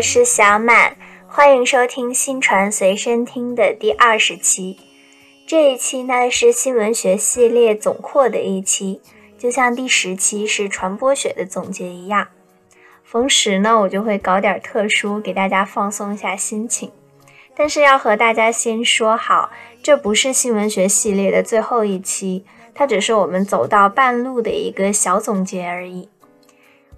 我是小满，欢迎收听新传随身听的第二十期。这一期呢是新闻学系列总括的一期，就像第十期是传播学的总结一样。逢十呢，我就会搞点特殊，给大家放松一下心情。但是要和大家先说好，这不是新闻学系列的最后一期，它只是我们走到半路的一个小总结而已。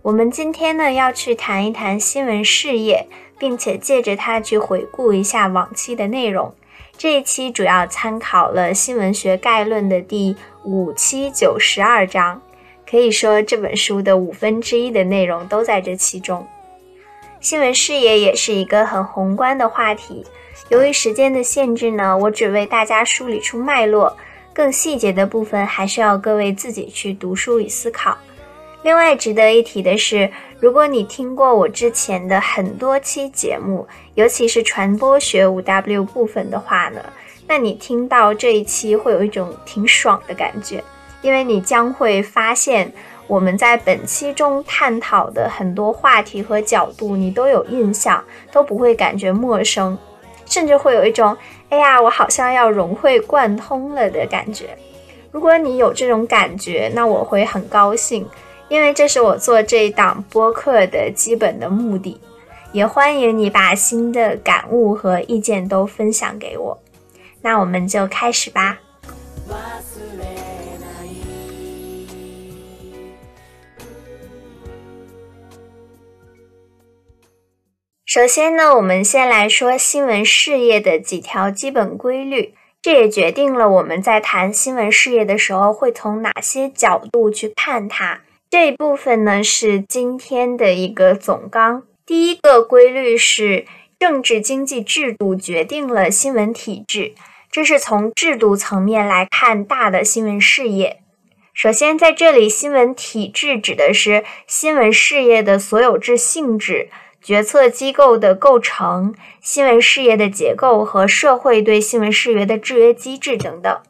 我们今天呢要去谈一谈新闻事业，并且借着它去回顾一下往期的内容。这一期主要参考了《新闻学概论》的第五、七、九、十二章。可以说这本书的五分之一的内容都在这其中。新闻事业也是一个很宏观的话题，由于时间的限制呢，我只为大家梳理出脉络，更细节的部分还是要各位自己去读书与思考。另外值得一提的是，如果你听过我之前的很多期节目，尤其是传播学五 W 部分的话呢，那你听到这一期会有一种挺爽的感觉。因为你将会发现，我们在本期中探讨的很多话题和角度，你都有印象，都不会感觉陌生，甚至会有一种“哎呀，我好像要融会贯通了”的感觉。如果你有这种感觉，那我会很高兴，因为这是我做这一档播客的基本的目的。也欢迎你把新的感悟和意见都分享给我。那我们就开始吧。首先呢，我们先来说新闻事业的几条基本规律，这也决定了我们在谈新闻事业的时候会从哪些角度去看它。这一部分呢是今天的一个总纲。第一个规律是政治经济制度决定了新闻体制，这是从制度层面来看大的新闻事业。首先，在这里，新闻体制指的是新闻事业的所有制性质。决策机构的构成、新闻事业的结构和社会对新闻事业的制约机制等等，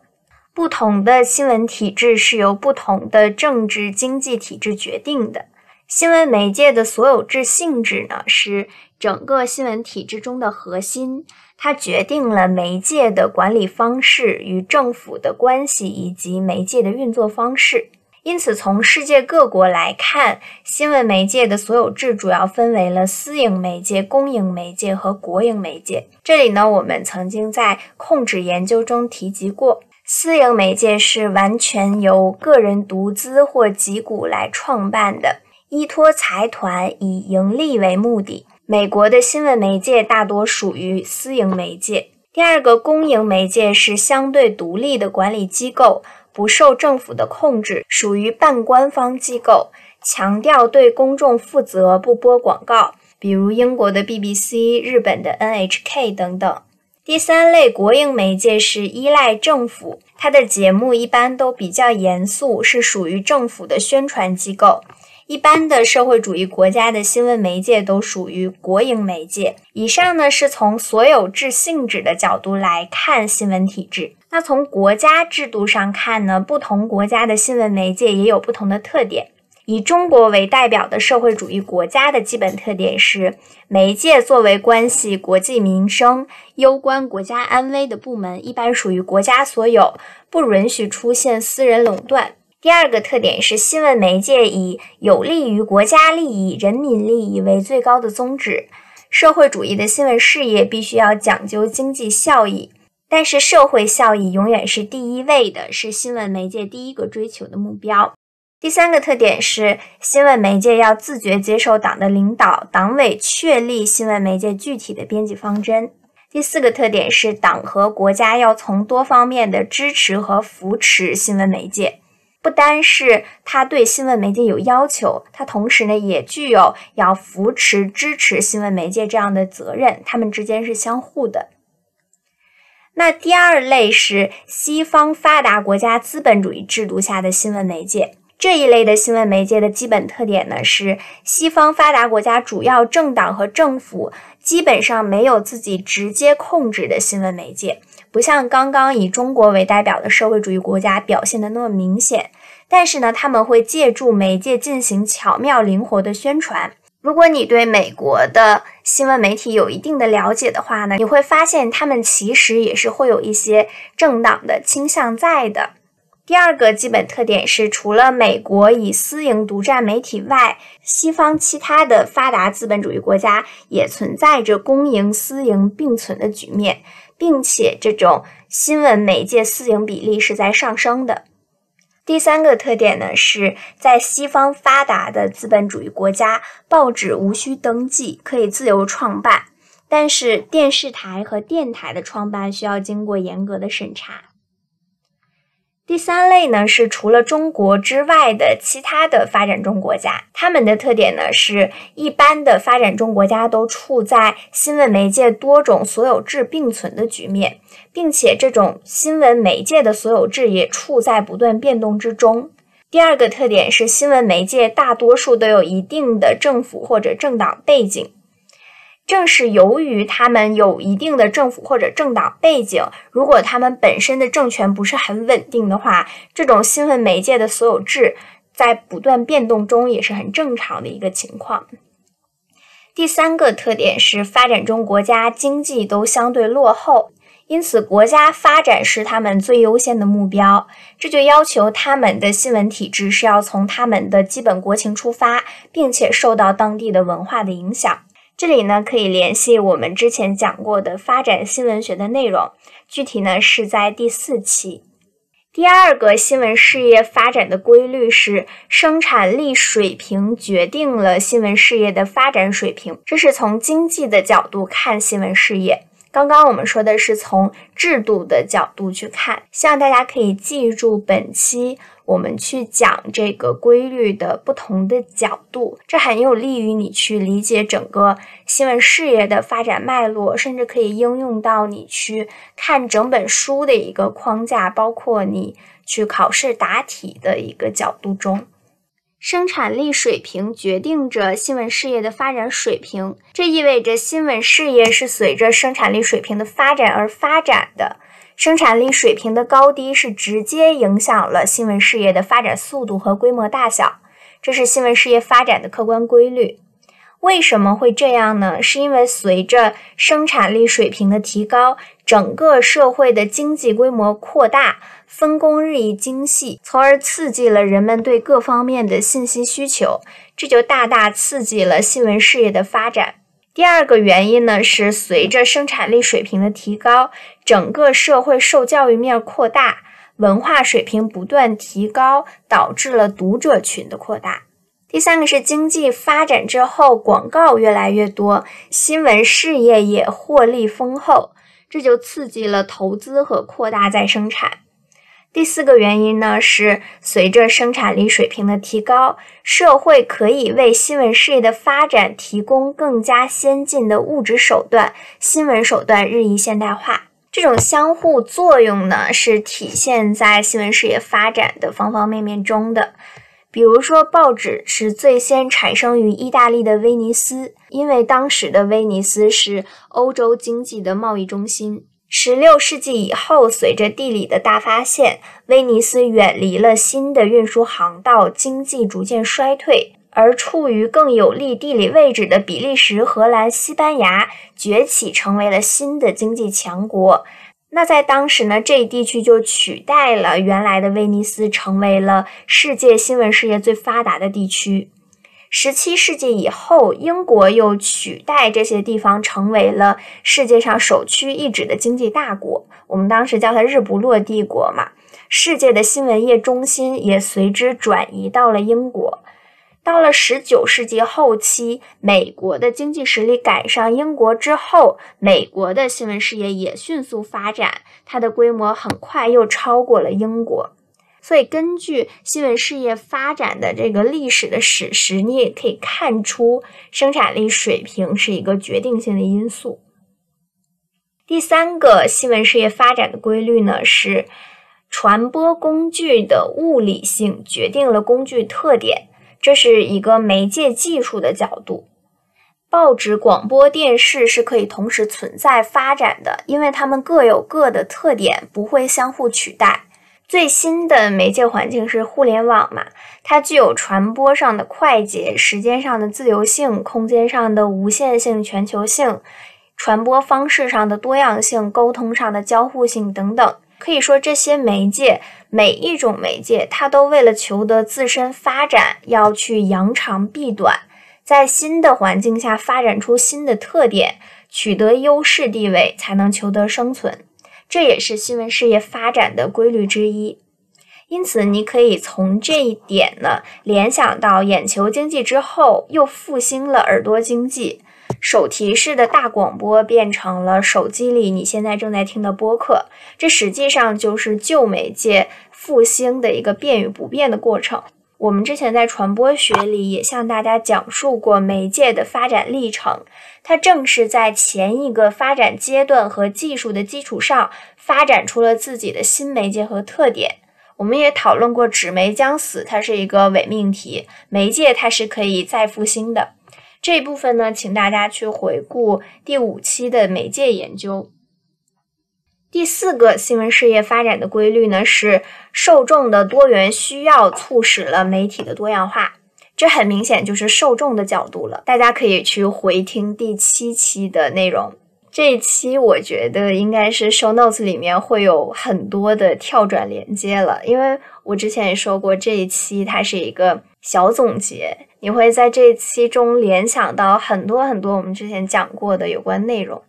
不同的新闻体制是由不同的政治经济体制决定的。新闻媒介的所有制性质呢，是整个新闻体制中的核心，它决定了媒介的管理方式与政府的关系以及媒介的运作方式。因此，从世界各国来看，新闻媒介的所有制主要分为了私营媒介、公营媒介和国营媒介。这里呢，我们曾经在控制研究中提及过，私营媒介是完全由个人独资或集股来创办的，依托财团以盈利为目的。美国的新闻媒介大多属于私营媒介。第二个，公营媒介是相对独立的管理机构。不受政府的控制，属于半官方机构，强调对公众负责，不播广告，比如英国的 BBC、日本的 NHK 等等。第三类国营媒介是依赖政府，它的节目一般都比较严肃，是属于政府的宣传机构。一般的社会主义国家的新闻媒介都属于国营媒介。以上呢是从所有制性质的角度来看新闻体制。那从国家制度上看呢，不同国家的新闻媒介也有不同的特点。以中国为代表的社会主义国家的基本特点是，媒介作为关系国计民生、攸关国家安危的部门，一般属于国家所有，不允许出现私人垄断。第二个特点是，新闻媒介以有利于国家利益、人民利益为最高的宗旨。社会主义的新闻事业必须要讲究经济效益，但是社会效益永远是第一位的，是新闻媒介第一个追求的目标。第三个特点是，新闻媒介要自觉接受党的领导，党委确立新闻媒介具体的编辑方针。第四个特点是，党和国家要从多方面的支持和扶持新闻媒介。不单是他对新闻媒介有要求，他同时呢也具有要扶持、支持新闻媒介这样的责任，他们之间是相互的。那第二类是西方发达国家资本主义制度下的新闻媒介，这一类的新闻媒介的基本特点呢是西方发达国家主要政党和政府基本上没有自己直接控制的新闻媒介。不像刚刚以中国为代表的社会主义国家表现的那么明显，但是呢，他们会借助媒介进行巧妙灵活的宣传。如果你对美国的新闻媒体有一定的了解的话呢，你会发现他们其实也是会有一些政党的倾向在的。第二个基本特点是，除了美国以私营独占媒体外，西方其他的发达资本主义国家也存在着公营私营并存的局面，并且这种新闻媒介私营比例是在上升的。第三个特点呢，是在西方发达的资本主义国家，报纸无需登记，可以自由创办；但是电视台和电台的创办需要经过严格的审查。第三类呢，是除了中国之外的其他的发展中国家，他们的特点呢，是一般的发展中国家都处在新闻媒介多种所有制并存的局面。并且，这种新闻媒介的所有制也处在不断变动之中。第二个特点是，新闻媒介大多数都有一定的政府或者政党背景。正是由于他们有一定的政府或者政党背景，如果他们本身的政权不是很稳定的话，这种新闻媒介的所有制在不断变动中也是很正常的一个情况。第三个特点是，发展中国家经济都相对落后。因此，国家发展是他们最优先的目标，这就要求他们的新闻体制是要从他们的基本国情出发，并且受到当地的文化的影响。这里呢，可以联系我们之前讲过的发展新闻学的内容，具体呢是在第四期。第二个新闻事业发展的规律是，生产力水平决定了新闻事业的发展水平，这是从经济的角度看新闻事业。刚刚我们说的是从制度的角度去看，希望大家可以记住本期我们去讲这个规律的不同的角度，这很有利于你去理解整个新闻事业的发展脉络，甚至可以应用到你去看整本书的一个框架，包括你去考试答题的一个角度中。生产力水平决定着新闻事业的发展水平，这意味着新闻事业是随着生产力水平的发展而发展的。生产力水平的高低是直接影响了新闻事业的发展速度和规模大小，这是新闻事业发展的客观规律。为什么会这样呢？是因为随着生产力水平的提高，整个社会的经济规模扩大。分工日益精细，从而刺激了人们对各方面的信息需求，这就大大刺激了新闻事业的发展。第二个原因呢，是随着生产力水平的提高，整个社会受教育面扩大，文化水平不断提高，导致了读者群的扩大。第三个是经济发展之后，广告越来越多，新闻事业也获利丰厚，这就刺激了投资和扩大再生产。第四个原因呢，是随着生产力水平的提高，社会可以为新闻事业的发展提供更加先进的物质手段，新闻手段日益现代化。这种相互作用呢，是体现在新闻事业发展的方方面面中的。比如说，报纸是最先产生于意大利的威尼斯，因为当时的威尼斯是欧洲经济的贸易中心。十六世纪以后，随着地理的大发现，威尼斯远离了新的运输航道，经济逐渐衰退。而处于更有利地理位置的比利时、荷兰、西班牙崛起，成为了新的经济强国。那在当时呢，这一地区就取代了原来的威尼斯，成为了世界新闻事业最发达的地区。十七世纪以后，英国又取代这些地方，成为了世界上首屈一指的经济大国。我们当时叫它“日不落帝国”嘛。世界的新闻业中心也随之转移到了英国。到了十九世纪后期，美国的经济实力赶上英国之后，美国的新闻事业也迅速发展，它的规模很快又超过了英国。所以，根据新闻事业发展的这个历史的史实，你也可以看出生产力水平是一个决定性的因素。第三个新闻事业发展的规律呢，是传播工具的物理性决定了工具特点，这是一个媒介技术的角度。报纸、广播电视是可以同时存在发展的，因为它们各有各的特点，不会相互取代。最新的媒介环境是互联网嘛，它具有传播上的快捷、时间上的自由性、空间上的无限性、全球性、传播方式上的多样性、沟通上的交互性等等。可以说，这些媒介每一种媒介，它都为了求得自身发展，要去扬长避短，在新的环境下发展出新的特点，取得优势地位，才能求得生存。这也是新闻事业发展的规律之一，因此你可以从这一点呢联想到眼球经济之后又复兴了耳朵经济，手提式的大广播变成了手机里你现在正在听的播客，这实际上就是旧媒介复兴的一个变与不变的过程。我们之前在传播学里也向大家讲述过媒介的发展历程，它正是在前一个发展阶段和技术的基础上，发展出了自己的新媒介和特点。我们也讨论过纸媒将死，它是一个伪命题，媒介它是可以再复兴的。这一部分呢，请大家去回顾第五期的媒介研究。第四个新闻事业发展的规律呢，是受众的多元需要促使了媒体的多样化。这很明显就是受众的角度了。大家可以去回听第七期的内容。这一期我觉得应该是 show notes 里面会有很多的跳转连接了，因为我之前也说过，这一期它是一个小总结，你会在这一期中联想到很多很多我们之前讲过的有关内容。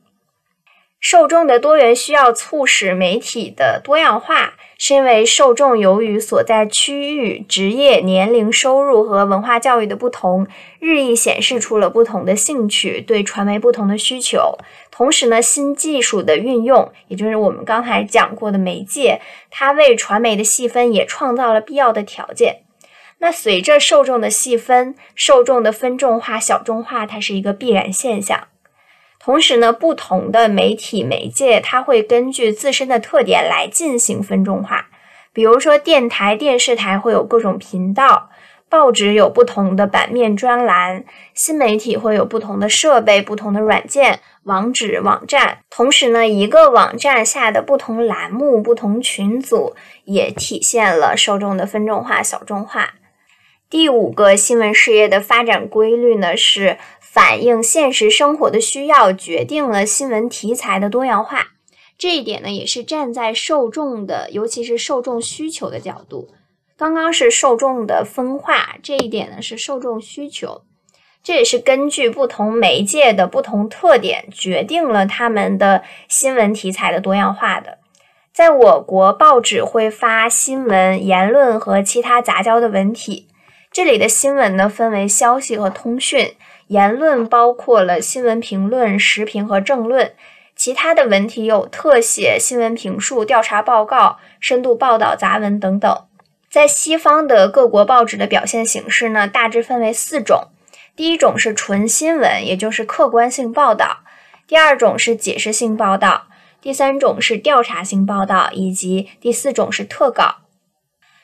受众的多元需要促使媒体的多样化，是因为受众由于所在区域、职业、年龄、收入和文化教育的不同，日益显示出了不同的兴趣，对传媒不同的需求。同时呢，新技术的运用，也就是我们刚才讲过的媒介，它为传媒的细分也创造了必要的条件。那随着受众的细分，受众的分众化、小众化，它是一个必然现象。同时呢，不同的媒体媒介，它会根据自身的特点来进行分众化。比如说，电台、电视台会有各种频道，报纸有不同的版面专栏，新媒体会有不同的设备、不同的软件、网址、网站。同时呢，一个网站下的不同栏目、不同群组，也体现了受众的分众化、小众化。第五个新闻事业的发展规律呢是。反映现实生活的需要，决定了新闻题材的多样化。这一点呢，也是站在受众的，尤其是受众需求的角度。刚刚是受众的分化，这一点呢是受众需求。这也是根据不同媒介的不同特点，决定了他们的新闻题材的多样化的。在我国，报纸会发新闻、言论和其他杂交的文体。这里的新闻呢，分为消息和通讯。言论包括了新闻评论、时评和政论，其他的文体有特写、新闻评述、调查报告、深度报道、杂文等等。在西方的各国报纸的表现形式呢，大致分为四种：第一种是纯新闻，也就是客观性报道；第二种是解释性报道；第三种是调查性报道，以及第四种是特稿。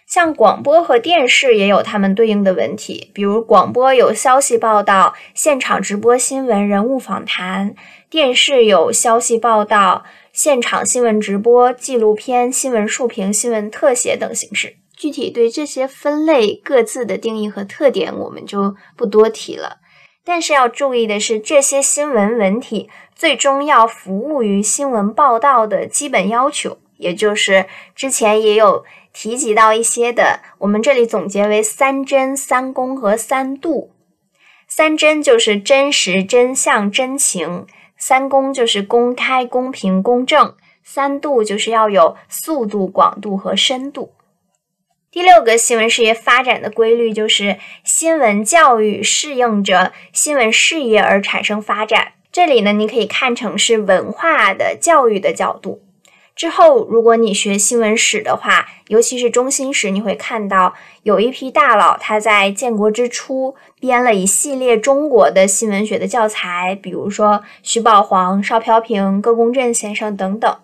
像广播和电视也有他们对应的文体，比如广播有消息报道、现场直播新闻、人物访谈；电视有消息报道、现场新闻直播、纪录片、新闻竖屏、新闻特写等形式。具体对这些分类各自的定义和特点，我们就不多提了。但是要注意的是，这些新闻文体最终要服务于新闻报道的基本要求，也就是之前也有。提及到一些的，我们这里总结为三真、三公和三度。三真就是真实、真相、真情；三公就是公开、公平、公正；三度就是要有速度、广度和深度。第六个新闻事业发展的规律就是新闻教育适应着新闻事业而产生发展。这里呢，你可以看成是文化的教育的角度。之后，如果你学新闻史的话，尤其是中心史，你会看到有一批大佬他在建国之初编了一系列中国的新闻学的教材，比如说徐宝煌、邵飘萍、葛公振先生等等。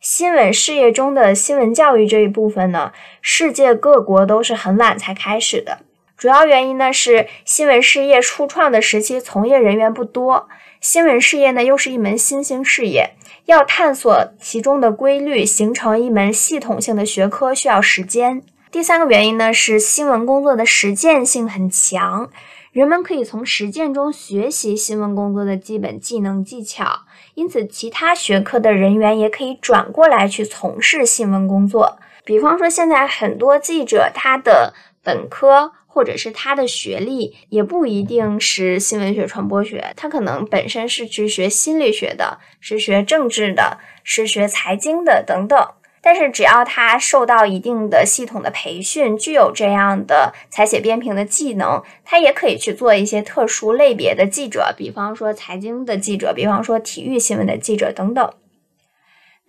新闻事业中的新闻教育这一部分呢，世界各国都是很晚才开始的。主要原因呢是新闻事业初创的时期从业人员不多。新闻事业呢又是一门新兴事业，要探索其中的规律，形成一门系统性的学科需要时间。第三个原因呢是新闻工作的实践性很强。人们可以从实践中学习新闻工作的基本技能技巧，因此其他学科的人员也可以转过来去从事新闻工作。比方说，现在很多记者他的本科或者是他的学历也不一定是新闻学、传播学，他可能本身是去学心理学的，是学政治的，是学财经的等等。但是只要他受到一定的系统的培训，具有这样的采写编评的技能，他也可以去做一些特殊类别的记者，比方说财经的记者，比方说体育新闻的记者等等。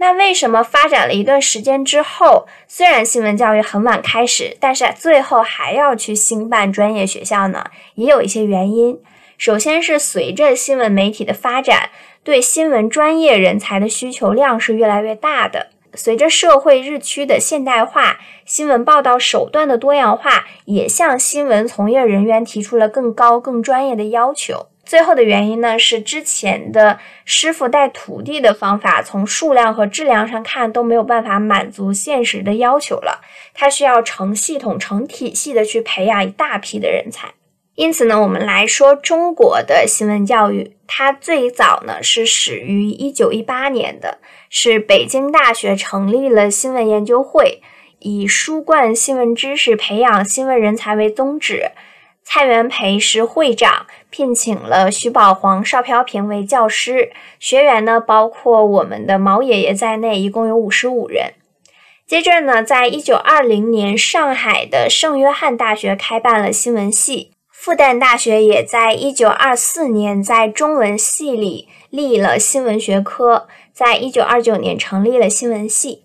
那为什么发展了一段时间之后，虽然新闻教育很晚开始，但是最后还要去兴办专业学校呢？也有一些原因。首先是随着新闻媒体的发展，对新闻专业人才的需求量是越来越大的。随着社会日趋的现代化，新闻报道手段的多样化，也向新闻从业人员提出了更高、更专业的要求。最后的原因呢，是之前的师傅带徒弟的方法，从数量和质量上看都没有办法满足现实的要求了。它需要成系统、成体系的去培养一大批的人才。因此呢，我们来说中国的新闻教育，它最早呢是始于一九一八年的，是北京大学成立了新闻研究会，以输灌新闻知识、培养新闻人才为宗旨。蔡元培是会长，聘请了徐宝煌、邵飘萍为教师，学员呢包括我们的毛爷爷在内，一共有五十五人。接着呢，在一九二零年，上海的圣约翰大学开办了新闻系。复旦大学也在一九二四年在中文系里立了新闻学科，在一九二九年成立了新闻系。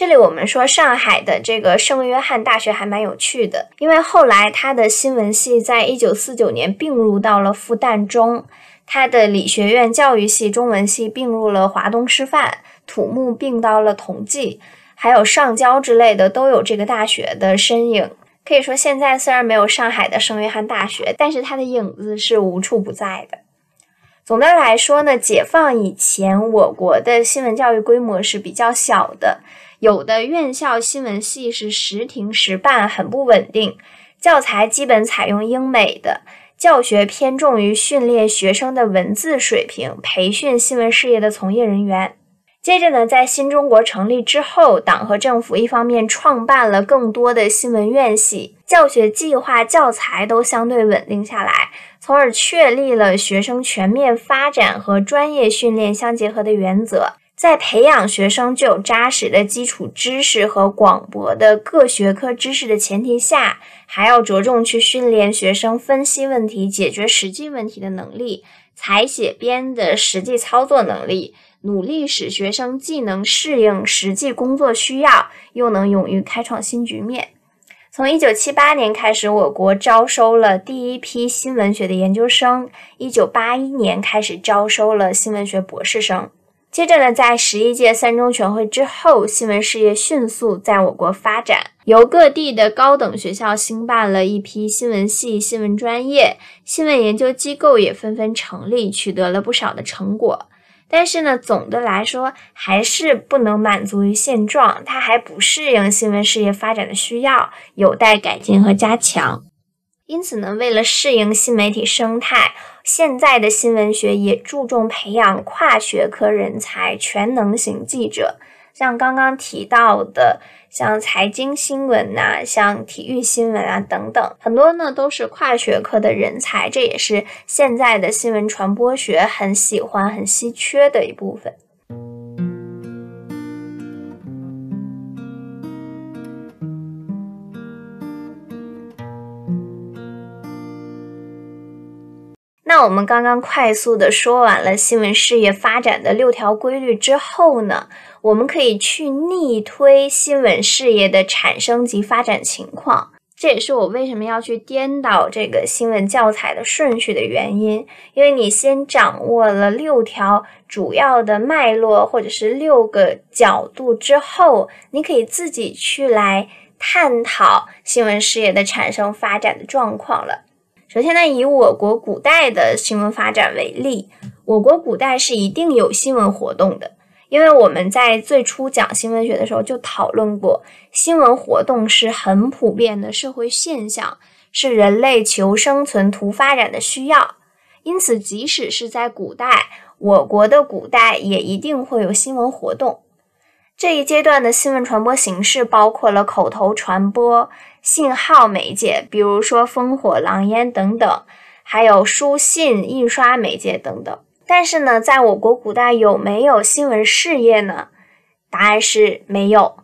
这里我们说上海的这个圣约翰大学还蛮有趣的，因为后来它的新闻系在一九四九年并入到了复旦中，它的理学院教育系中文系并入了华东师范，土木并到了同济，还有上交之类的都有这个大学的身影。可以说，现在虽然没有上海的圣约翰大学，但是它的影子是无处不在的。总的来说呢，解放以前，我国的新闻教育规模是比较小的，有的院校新闻系是时停时办，很不稳定，教材基本采用英美的，教学偏重于训练学生的文字水平，培训新闻事业的从业人员。接着呢，在新中国成立之后，党和政府一方面创办了更多的新闻院系，教学计划、教材都相对稳定下来，从而确立了学生全面发展和专业训练相结合的原则。在培养学生具有扎实的基础知识和广博的各学科知识的前提下，还要着重去训练学生分析问题、解决实际问题的能力，采写编的实际操作能力。努力使学生既能适应实际工作需要，又能勇于开创新局面。从一九七八年开始，我国招收了第一批新闻学的研究生。一九八一年开始招收了新闻学博士生。接着呢，在十一届三中全会之后，新闻事业迅速在我国发展，由各地的高等学校兴办了一批新闻系、新闻专业，新闻研究机构也纷纷成立，取得了不少的成果。但是呢，总的来说还是不能满足于现状，它还不适应新闻事业发展的需要，有待改进和加强。因此呢，为了适应新媒体生态，现在的新闻学也注重培养跨学科人才、全能型记者。像刚刚提到的，像财经新闻呐，像体育新闻啊等等，很多呢都是跨学科的人才，这也是现在的新闻传播学很喜欢、很稀缺的一部分。那我们刚刚快速的说完了新闻事业发展的六条规律之后呢？我们可以去逆推新闻事业的产生及发展情况，这也是我为什么要去颠倒这个新闻教材的顺序的原因。因为你先掌握了六条主要的脉络，或者是六个角度之后，你可以自己去来探讨新闻事业的产生发展的状况了。首先呢，以我国古代的新闻发展为例。我国古代是一定有新闻活动的，因为我们在最初讲新闻学的时候就讨论过，新闻活动是很普遍的社会现象，是人类求生存、图发展的需要。因此，即使是在古代，我国的古代也一定会有新闻活动。这一阶段的新闻传播形式包括了口头传播、信号媒介，比如说烽火狼烟等等，还有书信、印刷媒介等等。但是呢，在我国古代有没有新闻事业呢？答案是没有。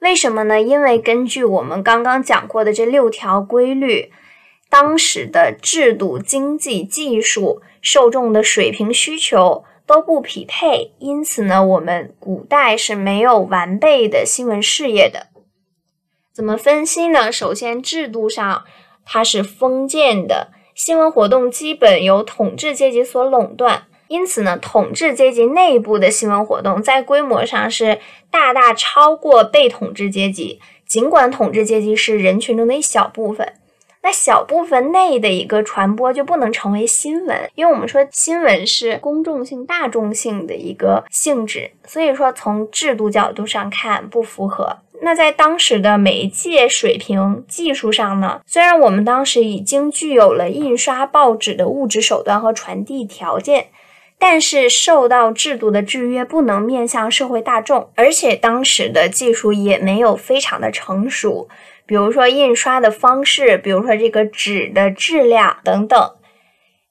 为什么呢？因为根据我们刚刚讲过的这六条规律，当时的制度、经济、技术、受众的水平需求。都不匹配，因此呢，我们古代是没有完备的新闻事业的。怎么分析呢？首先，制度上它是封建的，新闻活动基本由统治阶级所垄断，因此呢，统治阶级内部的新闻活动在规模上是大大超过被统治阶级，尽管统治阶级是人群中的一小部分。那小部分内的一个传播就不能成为新闻，因为我们说新闻是公众性、大众性的一个性质，所以说从制度角度上看不符合。那在当时的媒介水平、技术上呢？虽然我们当时已经具有了印刷报纸的物质手段和传递条件，但是受到制度的制约，不能面向社会大众，而且当时的技术也没有非常的成熟。比如说印刷的方式，比如说这个纸的质量等等。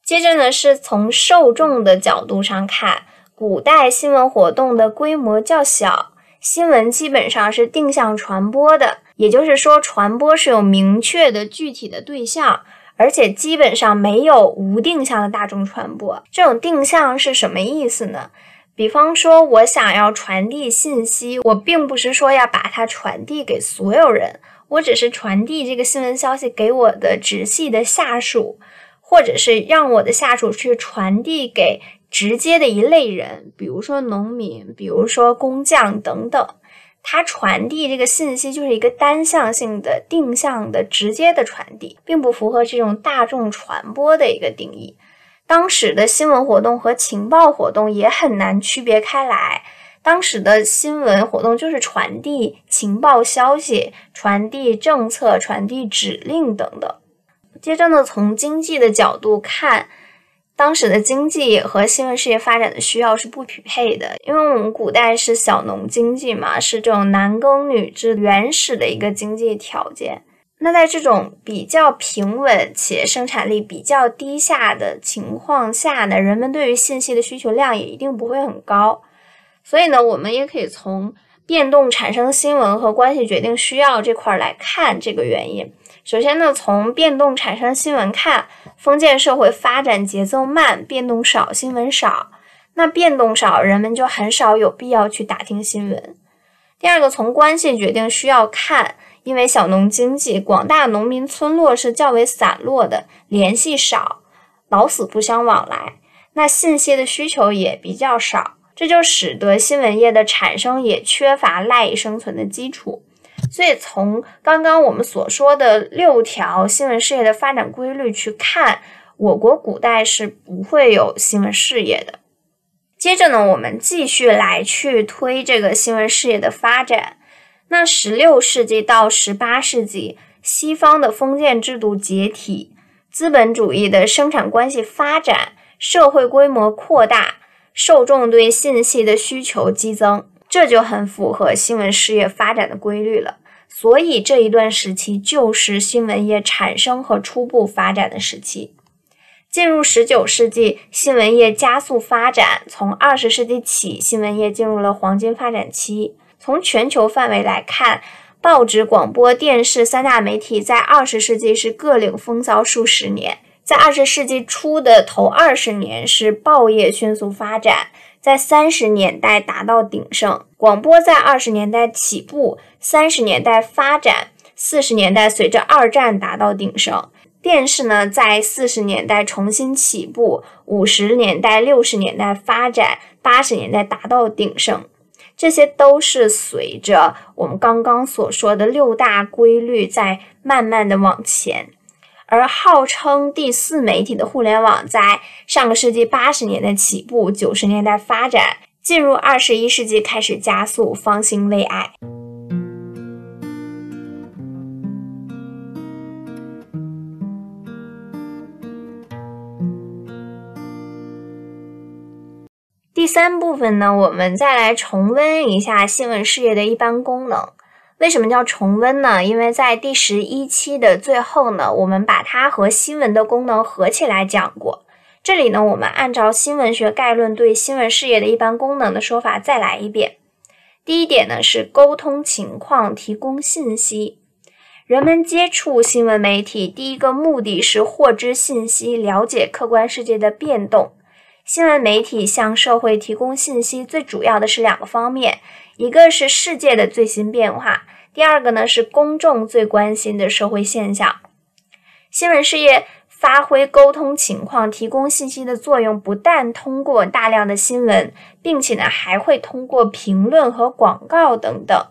接着呢，是从受众的角度上看，古代新闻活动的规模较小，新闻基本上是定向传播的，也就是说，传播是有明确的具体的对象，而且基本上没有无定向的大众传播。这种定向是什么意思呢？比方说，我想要传递信息，我并不是说要把它传递给所有人。我只是传递这个新闻消息给我的直系的下属，或者是让我的下属去传递给直接的一类人，比如说农民，比如说工匠等等。他传递这个信息就是一个单向性的、定向的、直接的传递，并不符合这种大众传播的一个定义。当时的新闻活动和情报活动也很难区别开来。当时的新闻活动就是传递情报消息、传递政策、传递指令等等。接着呢，从经济的角度看，当时的经济和新闻事业发展的需要是不匹配的，因为我们古代是小农经济嘛，是这种男耕女织原始的一个经济条件。那在这种比较平稳且生产力比较低下的情况下呢，人们对于信息的需求量也一定不会很高。所以呢，我们也可以从变动产生新闻和关系决定需要这块来看这个原因。首先呢，从变动产生新闻看，封建社会发展节奏慢，变动少，新闻少。那变动少，人们就很少有必要去打听新闻。第二个，从关系决定需要看，因为小农经济，广大农民村落是较为散落的，联系少，老死不相往来，那信息的需求也比较少。这就使得新闻业的产生也缺乏赖以生存的基础，所以从刚刚我们所说的六条新闻事业的发展规律去看，我国古代是不会有新闻事业的。接着呢，我们继续来去推这个新闻事业的发展。那十六世纪到十八世纪，西方的封建制度解体，资本主义的生产关系发展，社会规模扩大。受众对信息的需求激增，这就很符合新闻事业发展的规律了。所以这一段时期就是新闻业产生和初步发展的时期。进入十九世纪，新闻业加速发展。从二十世纪起，新闻业进入了黄金发展期。从全球范围来看，报纸、广播电视三大媒体在二十世纪是各领风骚数十年。在二十世纪初的头二十年，是报业迅速发展，在三十年代达到鼎盛。广播在二十年代起步，三十年代发展，四十年代随着二战达到鼎盛。电视呢，在四十年代重新起步，五十年代、六十年代发展，八十年代达到鼎盛。这些都是随着我们刚刚所说的六大规律在慢慢的往前。而号称第四媒体的互联网，在上个世纪八十年代起步，九十年代发展，进入二十一世纪开始加速，方兴未艾。第三部分呢，我们再来重温一下新闻事业的一般功能。为什么叫重温呢？因为在第十一期的最后呢，我们把它和新闻的功能合起来讲过。这里呢，我们按照新闻学概论对新闻事业的一般功能的说法再来一遍。第一点呢是沟通情况，提供信息。人们接触新闻媒体，第一个目的是获知信息，了解客观世界的变动。新闻媒体向社会提供信息，最主要的是两个方面，一个是世界的最新变化，第二个呢是公众最关心的社会现象。新闻事业发挥沟通情况、提供信息的作用，不但通过大量的新闻，并且呢还会通过评论和广告等等，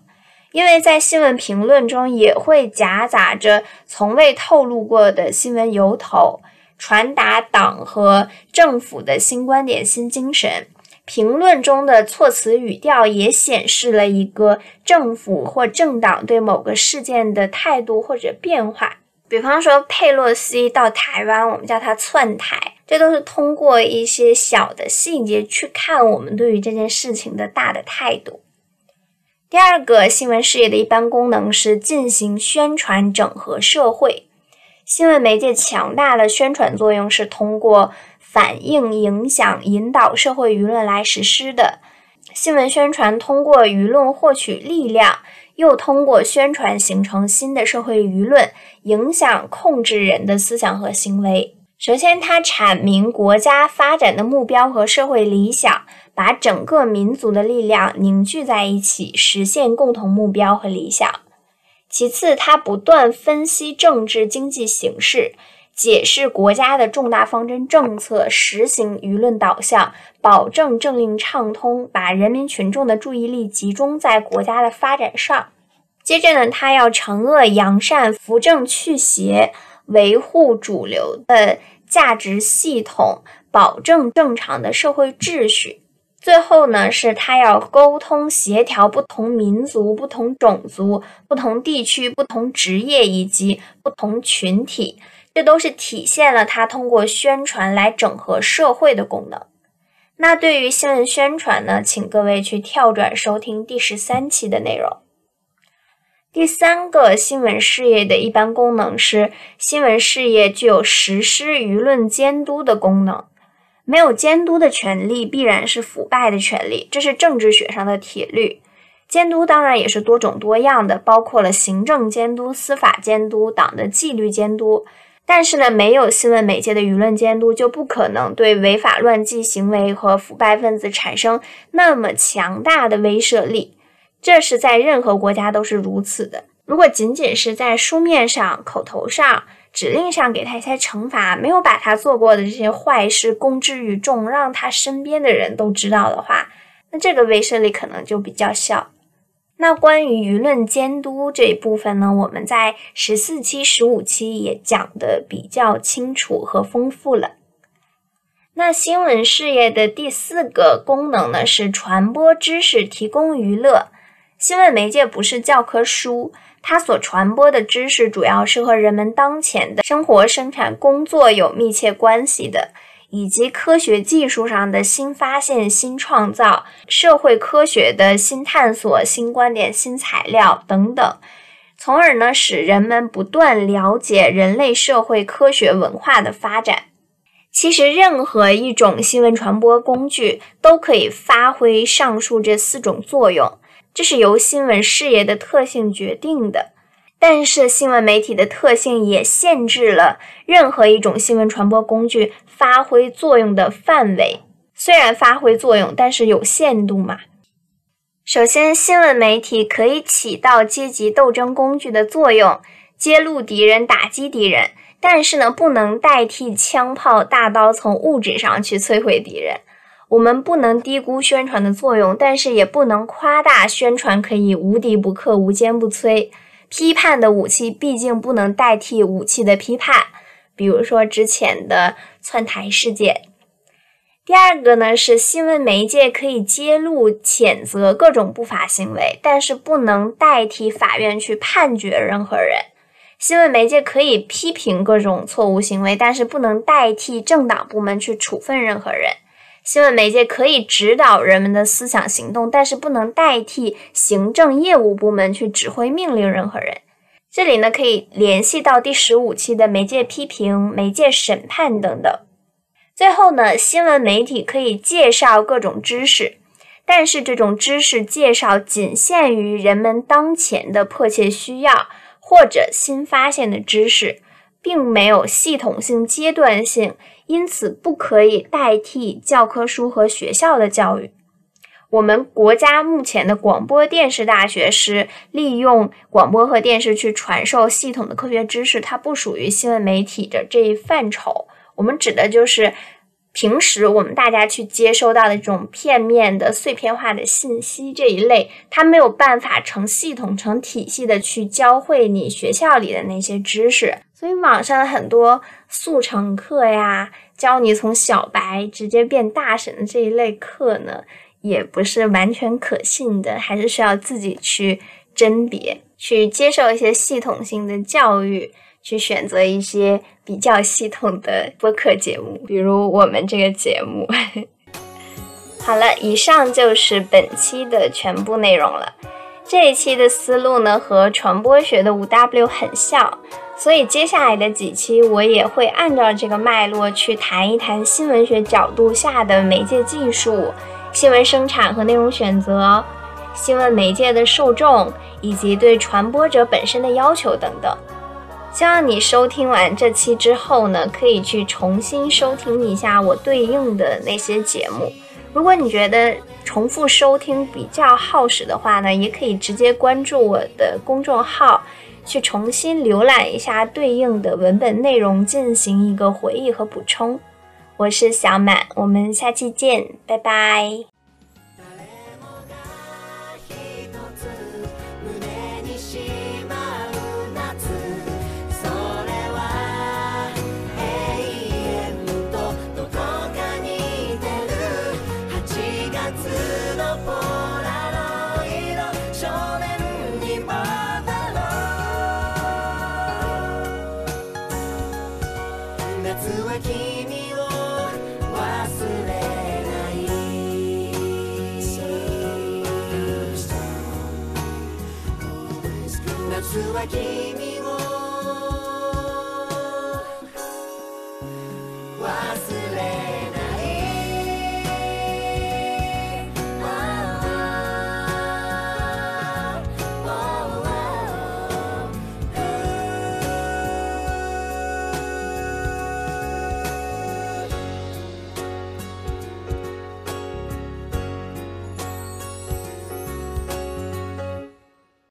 因为在新闻评论中也会夹杂着从未透露过的新闻由头。传达党和政府的新观点、新精神。评论中的措辞语调也显示了一个政府或政党对某个事件的态度或者变化。比方说，佩洛西到台湾，我们叫它窜台，这都是通过一些小的细节去看我们对于这件事情的大的态度。第二个新闻事业的一般功能是进行宣传、整合社会。新闻媒介强大的宣传作用是通过反映、影响、引导社会舆论来实施的。新闻宣传通过舆论获取力量，又通过宣传形成新的社会舆论，影响控制人的思想和行为。首先，它阐明国家发展的目标和社会理想，把整个民族的力量凝聚在一起，实现共同目标和理想。其次，他不断分析政治经济形势，解释国家的重大方针政策，实行舆论导向，保证政令畅通，把人民群众的注意力集中在国家的发展上。接着呢，他要惩恶扬善，扶正祛邪，维护主流的价值系统，保证正常的社会秩序。最后呢，是他要沟通协调不同民族、不同种族、不同地区、不同职业以及不同群体，这都是体现了它通过宣传来整合社会的功能。那对于新闻宣传呢，请各位去跳转收听第十三期的内容。第三个新闻事业的一般功能是，新闻事业具有实施舆论监督的功能。没有监督的权利，必然是腐败的权利，这是政治学上的铁律。监督当然也是多种多样的，包括了行政监督、司法监督、党的纪律监督。但是呢，没有新闻媒介的舆论监督，就不可能对违法乱纪行为和腐败分子产生那么强大的威慑力。这是在任何国家都是如此的。如果仅仅是在书面上、口头上，指令上给他一些惩罚，没有把他做过的这些坏事公之于众，让他身边的人都知道的话，那这个威慑力可能就比较小。那关于舆论监督这一部分呢，我们在十四期、十五期也讲的比较清楚和丰富了。那新闻事业的第四个功能呢，是传播知识、提供娱乐。新闻媒介不是教科书。它所传播的知识主要是和人们当前的生活、生产、工作有密切关系的，以及科学技术上的新发现、新创造、社会科学的新探索、新观点、新材料等等，从而呢使人们不断了解人类社会科学文化的发展。其实，任何一种新闻传播工具都可以发挥上述这四种作用。这是由新闻事业的特性决定的，但是新闻媒体的特性也限制了任何一种新闻传播工具发挥作用的范围。虽然发挥作用，但是有限度嘛。首先，新闻媒体可以起到阶级斗争工具的作用，揭露敌人，打击敌人，但是呢，不能代替枪炮、大刀从物质上去摧毁敌人。我们不能低估宣传的作用，但是也不能夸大宣传可以无敌不克、无坚不摧。批判的武器毕竟不能代替武器的批判，比如说之前的窜台事件。第二个呢是新闻媒介可以揭露、谴责各种不法行为，但是不能代替法院去判决任何人。新闻媒介可以批评各种错误行为，但是不能代替政党部门去处分任何人。新闻媒介可以指导人们的思想行动，但是不能代替行政业务部门去指挥命令任何人。这里呢，可以联系到第十五期的媒介批评、媒介审判等等。最后呢，新闻媒体可以介绍各种知识，但是这种知识介绍仅限于人们当前的迫切需要或者新发现的知识，并没有系统性、阶段性。因此，不可以代替教科书和学校的教育。我们国家目前的广播电视大学是利用广播和电视去传授系统的科学知识，它不属于新闻媒体的这一范畴。我们指的就是平时我们大家去接收到的这种片面的、碎片化的信息这一类，它没有办法成系统、成体系的去教会你学校里的那些知识。所以网上的很多速成课呀，教你从小白直接变大神的这一类课呢，也不是完全可信的，还是需要自己去甄别，去接受一些系统性的教育，去选择一些比较系统的播客节目，比如我们这个节目。好了，以上就是本期的全部内容了。这一期的思路呢，和传播学的五 W 很像。所以接下来的几期，我也会按照这个脉络去谈一谈新闻学角度下的媒介技术、新闻生产和内容选择、新闻媒介的受众以及对传播者本身的要求等等。希望你收听完这期之后呢，可以去重新收听一下我对应的那些节目。如果你觉得重复收听比较耗时的话呢，也可以直接关注我的公众号。去重新浏览一下对应的文本内容，进行一个回忆和补充。我是小满，我们下期见，拜拜。